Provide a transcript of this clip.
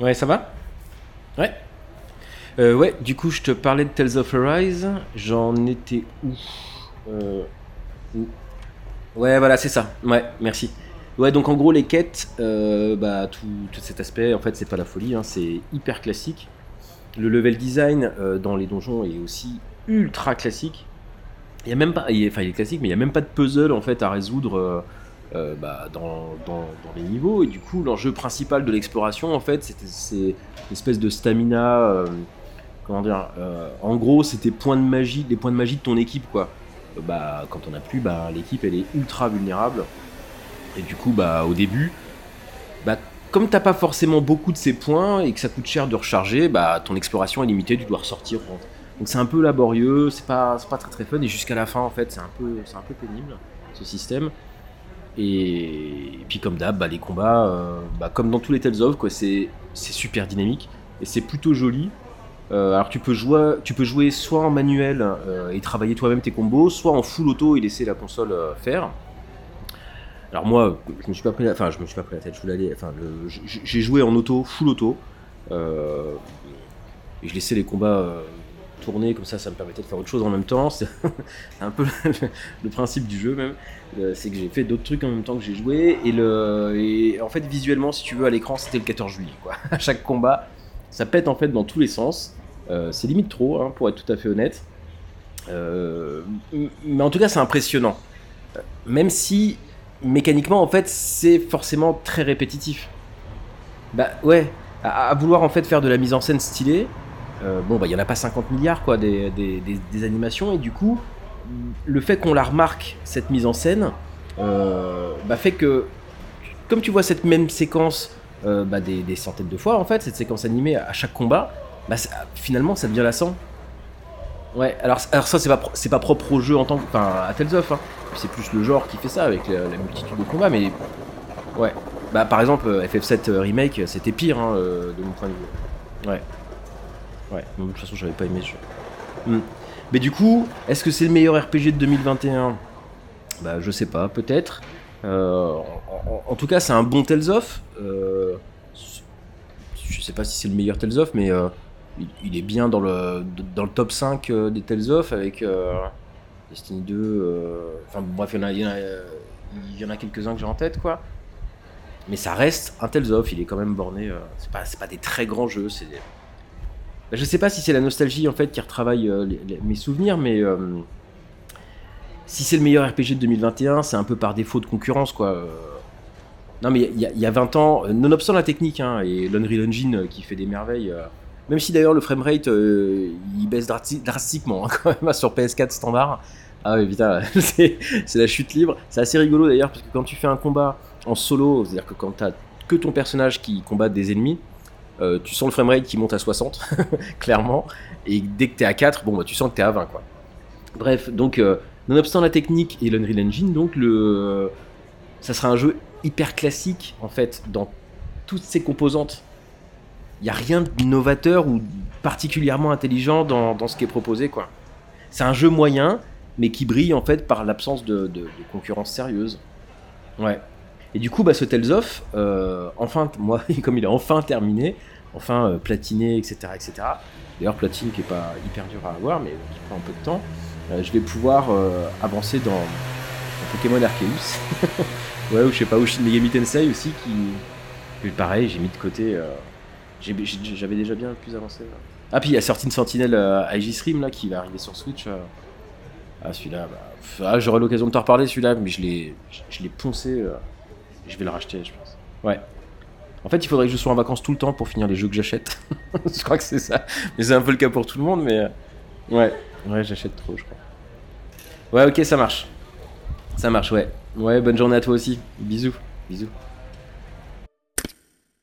Ouais, ça va? Ouais. Euh, ouais, du coup, je te parlais de Tales of Arise. J'en étais où? Euh, Ouais, voilà, c'est ça. Ouais, merci. Ouais, donc en gros, les quêtes, euh, bah, tout, tout cet aspect, en fait, c'est pas la folie, hein, c'est hyper classique. Le level design euh, dans les donjons est aussi ultra classique. Il y a même pas, est- enfin, il est classique, mais il y a même pas de puzzle en fait à résoudre euh, euh, bah, dans, les niveaux. Et du coup, l'enjeu principal de l'exploration, en fait, c'est une espèce de stamina. euh, comment dire En gros, c'était points de magie, les points de magie de ton équipe, quoi. Bah, quand on a plus, bah, l'équipe elle est ultra vulnérable. Et du coup, bah, au début, bah, comme t'as pas forcément beaucoup de ces points et que ça coûte cher de recharger, bah, ton exploration est limitée, tu dois ressortir. Donc c'est un peu laborieux, c'est pas, pas très très fun et jusqu'à la fin en fait c'est un peu, un peu pénible ce système. Et, puis comme d'hab, bah, les combats, euh, bah, comme dans tous les Tales of, c'est, super dynamique et c'est plutôt joli. Euh, alors tu peux jouer, tu peux jouer soit en manuel euh, et travailler toi-même tes combos, soit en full auto et laisser la console faire. Alors moi, je me suis pas pris, la, me suis pas pris la tête, je voulais j'ai joué en auto, full auto, et je laissais les combats tourner comme ça, ça me permettait de faire autre chose en même temps. C'est un peu le, principe du jeu même, Euh, c'est que j'ai fait d'autres trucs en même temps que j'ai joué et le, et en fait visuellement, si tu veux, à l'écran, c'était le 14 juillet quoi. À chaque combat, ça pète en fait dans tous les sens. Euh, c'est limite trop, hein, pour être tout à fait honnête. Euh, mais en tout cas, c'est impressionnant. Même si mécaniquement, en fait, c'est forcément très répétitif. Bah ouais, à, à vouloir en fait faire de la mise en scène stylée, euh, bon bah il y en a pas 50 milliards quoi des, des- animations. Et du coup le fait qu'on la remarque cette mise en scène euh, bah, fait que comme tu vois cette même séquence euh, bah, des, centaines de fois en fait cette séquence animée à chaque combat bah, finalement ça devient lassant. Ouais alors, alors ça c'est pas pas propre au jeu en tant que enfin à Tales of hein. c'est plus le genre qui fait ça avec la, multitude de combats mais ouais. Bah par exemple euh, FF7 remake c'était pire hein, euh, de mon point de vue. Ouais ouais de toute façon j'avais pas aimé ce jeu Hmm. mais du coup est-ce que c'est le meilleur RPG de 2021 bah je sais pas peut-être Euh, en, en- en tout cas c'est un bon Tales of Euh, je sais pas si c'est le meilleur Tales of mais euh, il, il est bien dans le, dans le top 5 euh, des Tales of avec Destiny 2. euh, Enfin bref, il y en a, y en a, il y en a quelques-uns que j'ai en tête quoi. Mais ça reste un Tales of, il est quand même borné. c'est pas, pas des très grands jeux. C'est des- je sais pas si c'est la nostalgie en fait qui retravaille euh, mes souvenirs, mais euh, si c'est le meilleur RPG de 2021, c'est un peu par défaut de concurrence quoi. Euh, Non mais il y, a- il y a 20 ans, nonobstant la technique hein, et l'Unreal Engine qui fait des merveilles. même si d'ailleurs le framerate il baisse drasti- drastiquement hein, quand même sur PS4 standard. Ah oui putain, c'est la chute libre. C'est assez rigolo d'ailleurs parce que quand tu fais un combat en solo, c'est-à-dire que quand t'as que ton personnage qui combat des ennemis, euh, tu sens le framerate qui monte à 60, clairement. Et dès que t'es à 4, bon bah tu sens que t'es à 20 quoi. Bref, donc euh, nonobstant la technique et l'Unreal Engine, donc le, ça sera un jeu hyper classique en fait dans toutes ses composantes. Il n'y a rien de novateur ou particulièrement intelligent dans, dans ce qui est proposé quoi. C'est un jeu moyen, mais qui brille en fait par l'absence de- de concurrence sérieuse. Ouais. Et du coup, bah, ce Tales of, euh, enfin, moi, comme il est enfin terminé, enfin euh, platiné, etc., etc. D'ailleurs, platine qui est pas hyper dur à avoir, mais qui prend un peu de temps. euh, je vais pouvoir avancer dans, Pokémon Arceus. ouais, ou je sais pas, ou Shin Megami Tensei aussi, qui, pareil, j'ai mis de côté. J'avais déjà bien plus avancé. là. Ah, puis il y a sorti une sentinelle Aegis Rim là qui va arriver sur Switch. Ah, celui-là, bah, ah, j'aurai l'occasion de t'en reparler celui-là, mais je l'ai poncé. Je vais le racheter, je pense. Ouais. En fait, il faudrait que je sois en vacances tout le temps pour finir les jeux que j'achète. je crois que c'est ça. Mais c'est un peu le cas pour tout le monde, mais. euh, Ouais, ouais, j'achète trop, je crois. Ouais, ok, ça marche. Ça marche, ouais. Ouais, bonne journée à toi aussi. Bisous. Bisous.